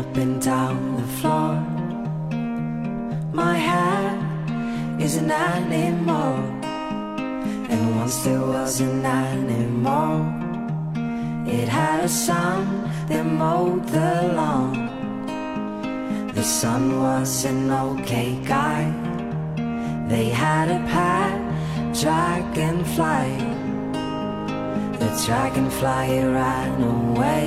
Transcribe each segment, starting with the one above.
up and down the floor. My hair is an animal, and once there was an animal. It had a son that mowed the lawn. The son was an okay guy. They had a pet dragonfly. The dragonfly ran away,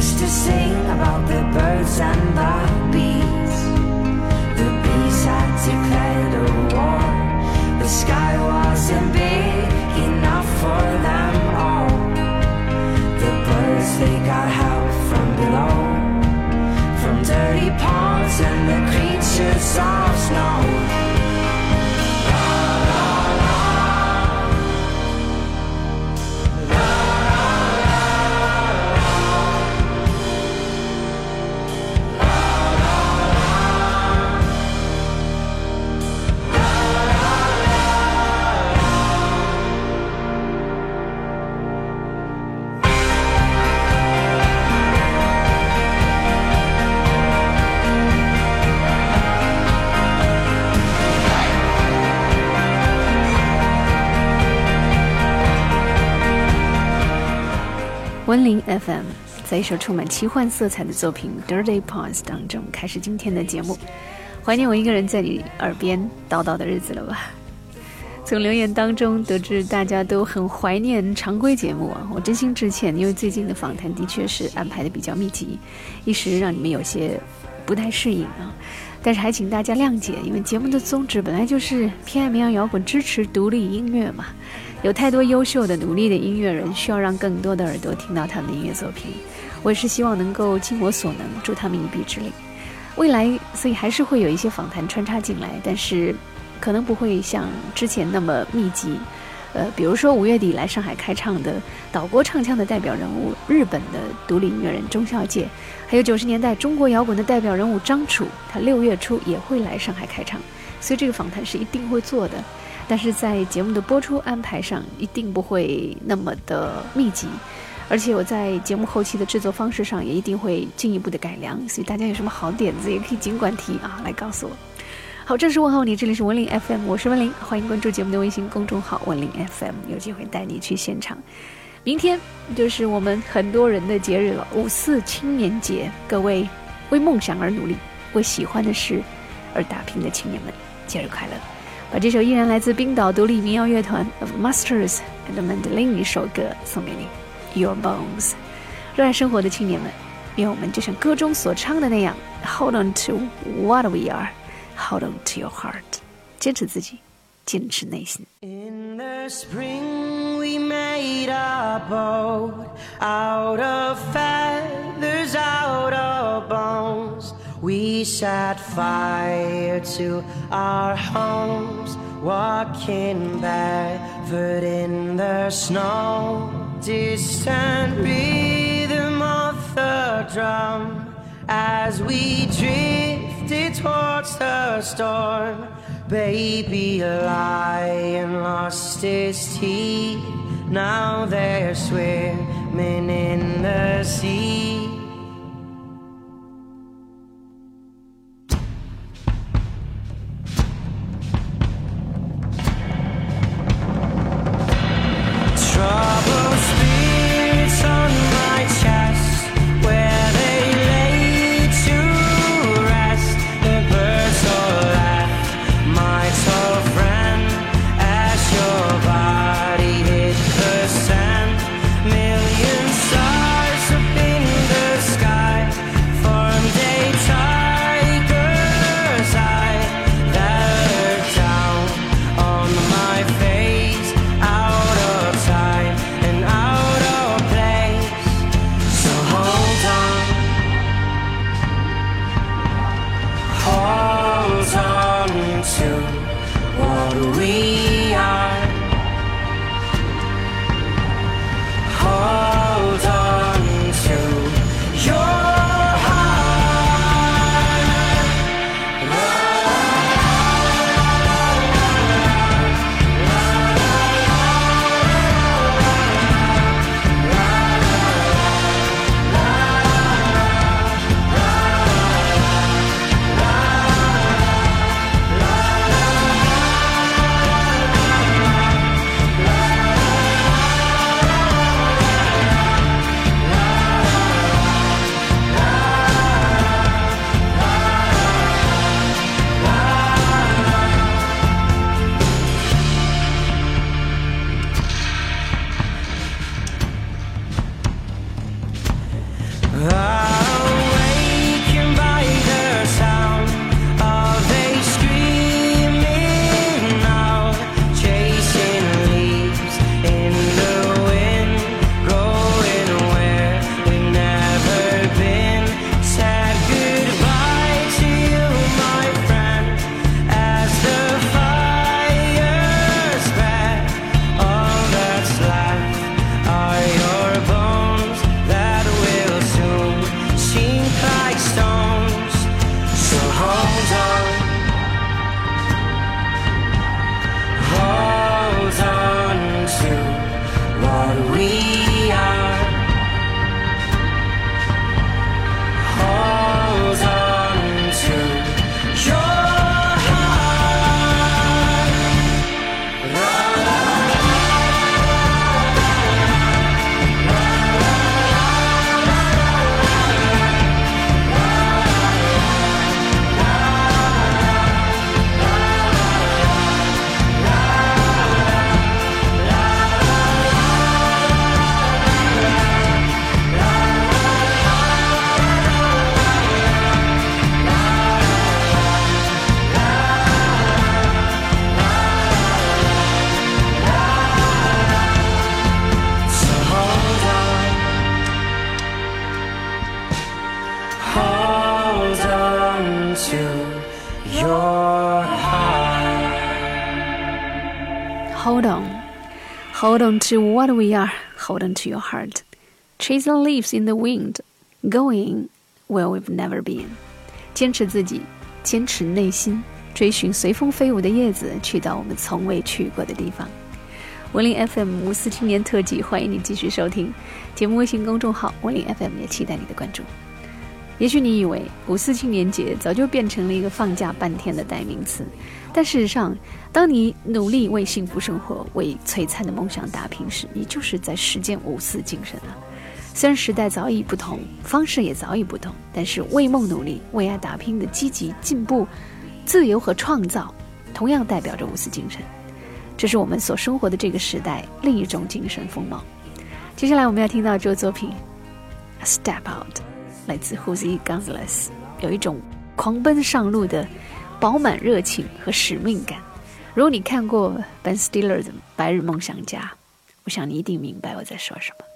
Used to sing about the birds and the bees. The bees had declared a war. The sky wasn't big enough for them all. The birds they got help from below from dirty ponds and the creatures of snow.《温林 FM》在一首充满奇幻色彩的作品《Dirty Paws》当中开始今天的节目。怀念我一个人在你耳边叨叨的日子了吧？从留言当中得知大家都很怀念常规节目啊，我真心致歉，因为最近的访谈的确是安排的比较密集，一时让你们有些不太适应啊。但是还请大家谅解，因为节目的宗旨本来就是偏爱民谣摇滚，支持独立音乐嘛。有太多优秀的、努力的音乐人，需要让更多的耳朵听到他们的音乐作品。我也是希望能够尽我所能，助他们一臂之力。未来，所以还是会有一些访谈穿插进来，但是可能不会像之前那么密集。呃，比如说五月底来上海开唱的岛国唱腔的代表人物，日本的独立音乐人钟孝介，还有九十年代中国摇滚的代表人物张楚，他六月初也会来上海开唱，所以这个访谈是一定会做的。但是在节目的播出安排上，一定不会那么的密集，而且我在节目后期的制作方式上也一定会进一步的改良。所以大家有什么好点子，也可以尽管提啊，来告诉我。好，正式问候你，这里是文林 FM，我是文林，欢迎关注节目的微信公众号文林 FM，有机会带你去现场。明天就是我们很多人的节日了，五四青年节，各位为梦想而努力、为喜欢的事而打拼的青年们，节日快乐！把这首依然来自冰岛独立民谣乐团 Of Monsters and Men 一首歌送给你，Your Bones。热爱生活的青年们，愿我们就像歌中所唱的那样，Hold on to what we are，Hold on to your heart，坚持自己，坚持内心。In the spring we made boat out of feathers out we set fire to our homes, walking barefoot in the snow. Distant rhythm of the drum as we drifted towards the storm. Baby lion lost his teeth. Now they're swimming in the sea. to what we are, hold on to your heart. Chasing leaves in the wind, going where we've never been. 坚持自己，坚持内心，追寻随风飞舞的叶子，去到我们从未去过的地方。文林 FM 五四青年特辑，欢迎你继续收听节目。微信公众号文林 FM 也期待你的关注。也许你以为五四青年节早就变成了一个放假半天的代名词，但事实上，当你努力为幸福生活、为璀璨的梦想打拼时，你就是在实践五四精神啊！虽然时代早已不同，方式也早已不同，但是为梦努力、为爱打拼的积极进步、自由和创造，同样代表着五四精神。这是我们所生活的这个时代另一种精神风貌。接下来我们要听到这个作品《Step Out》，来自 h o s e Gonzalez，有一种狂奔上路的饱满热情和使命感。如果你看过 Ben Stiller 的《白日梦想家》，我想你一定明白我在说什么。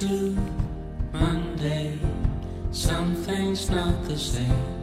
To Monday, something's not the same.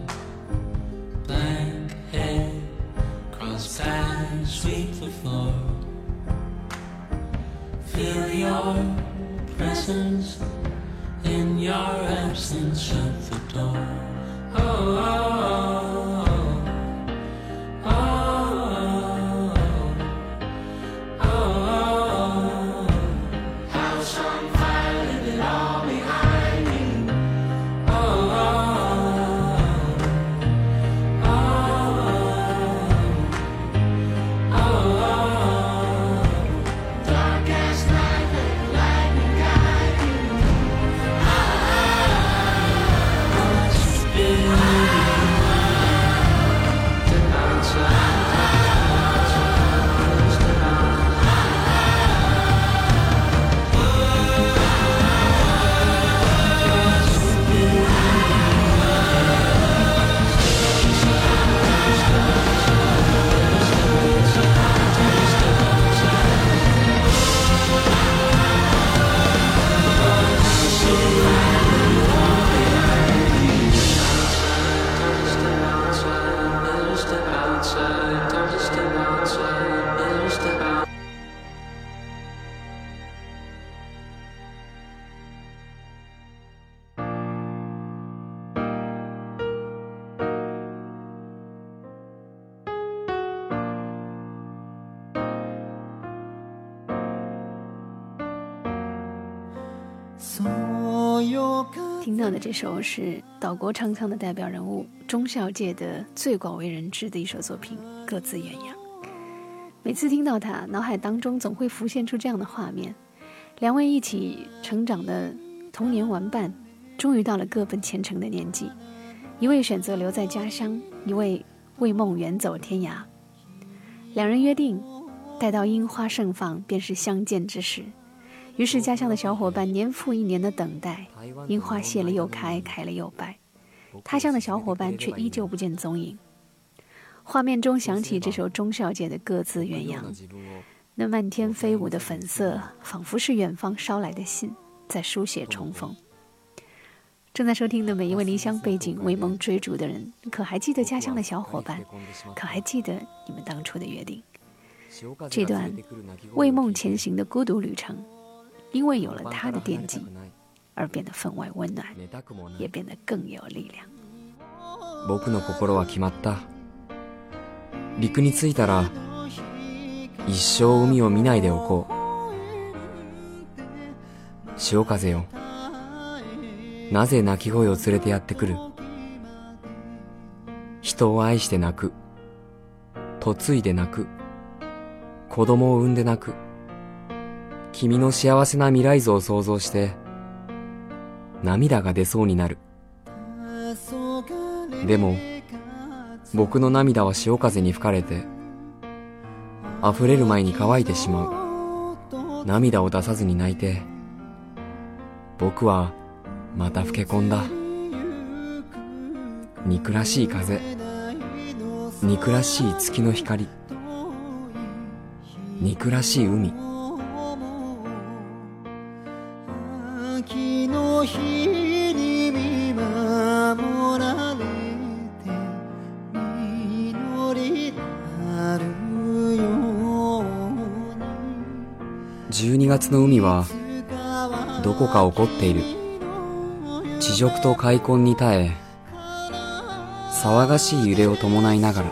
听到的这首是岛国唱腔的代表人物中孝介的最广为人知的一首作品《各自远扬》。每次听到它，脑海当中总会浮现出这样的画面：两位一起成长的童年玩伴，终于到了各奔前程的年纪，一位选择留在家乡，一位为梦远走天涯。两人约定，待到樱花盛放，便是相见之时。于是，家乡的小伙伴年复一年的等待，樱花谢了又开，开了又败，他乡的小伙伴却依旧不见踪影。画面中响起这首钟小姐的《各自鸳鸯》，那漫天飞舞的粉色，仿佛是远方捎来的信，在书写重逢。正在收听的每一位离乡背井、为梦追逐的人，可还记得家乡的小伙伴？可还记得你们当初的约定？这段为梦前行的孤独旅程，因为有了他的惦记，而变得分外温暖，也变得更有力量。僕の心は決まった。陸に着いたら一生海を見ないでおこう。潮風よなぜ鳴き声を連れてやってくる？人を愛して泣く。嫁いで泣く。子供を産んで泣く。君の幸せな未来像を想像して涙が出そうになる。でも僕の涙は潮風に吹かれて溢れる前に乾いてしまう。涙を出さずに泣いて僕はまた老け込んだ。憎らしい風憎らしい月の光憎らしい海。12月の海はどこか怒っている。地辱と開墾に耐え騒がしい揺れを伴いながら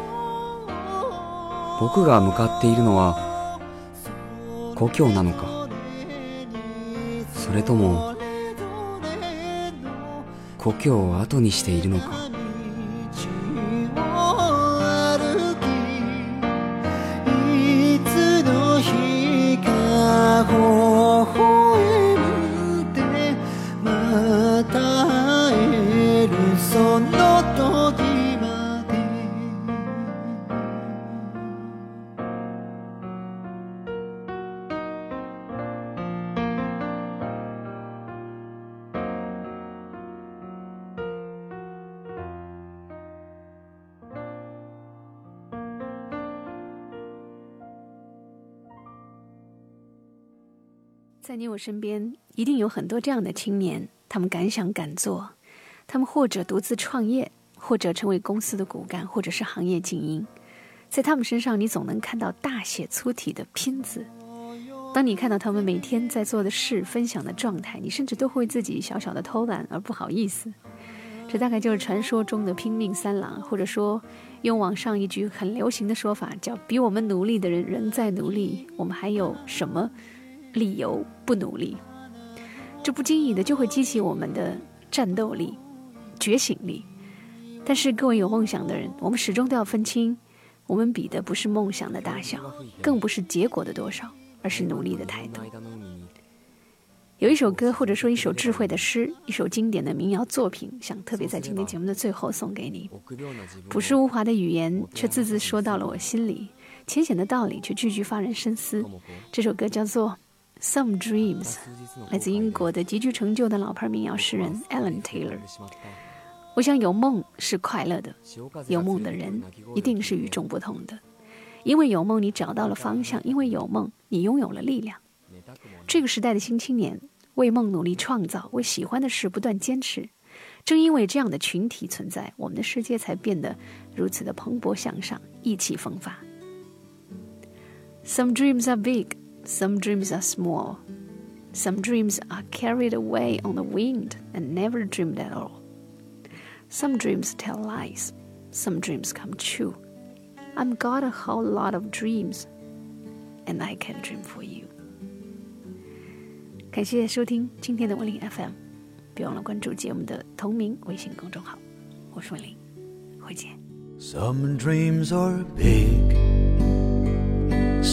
僕が向かっているのは故郷なのか。それとも故郷を後にしているのか。在你我身边，一定有很多这样的青年，他们敢想敢做，他们或者独自创业，或者成为公司的骨干，或者是行业精英。在他们身上，你总能看到大写粗体的拼字。当你看到他们每天在做的事、分享的状态，你甚至都会自己小小的偷懒而不好意思。这大概就是传说中的拼命三郎，或者说用网上一句很流行的说法，叫“比我们努力的人仍在努力，我们还有什么理由不努力？”这不经意的就会激起我们的战斗力、觉醒力。但是各位有梦想的人，我们始终都要分清，我们比的不是梦想的大小，更不是结果的多少，而是努力的态度。有一首歌，或者说一首智慧的诗，一首经典的民谣作品，想特别在今天节目的最后送给你。朴实无华的语言，却字字说到了我心里；浅显的道理，却句句发人深思。这首歌叫做《Some Dreams》，来自英国的极具成就的老牌民谣诗人 Alan Taylor。我想有梦是快乐的，有梦的人一定是与众不同的，因为有梦，你找到了方向；因为有梦，你拥有了力量。这个时代的新青年为梦努力创造，为喜欢的事不断坚持。正因为这样的群体存在，我们的世界才变得如此的蓬勃向上、意气风发。Some dreams are big, some dreams are small, some dreams are carried away on the wind and never dreamed at all. Some dreams tell lies, some dreams come true. I've got a whole lot of dreams, and I can dream for you. 感谢收听今天的文林 FM，别忘了关注节目的同名微信公众号。我是文林，回见。 Some dreams are big,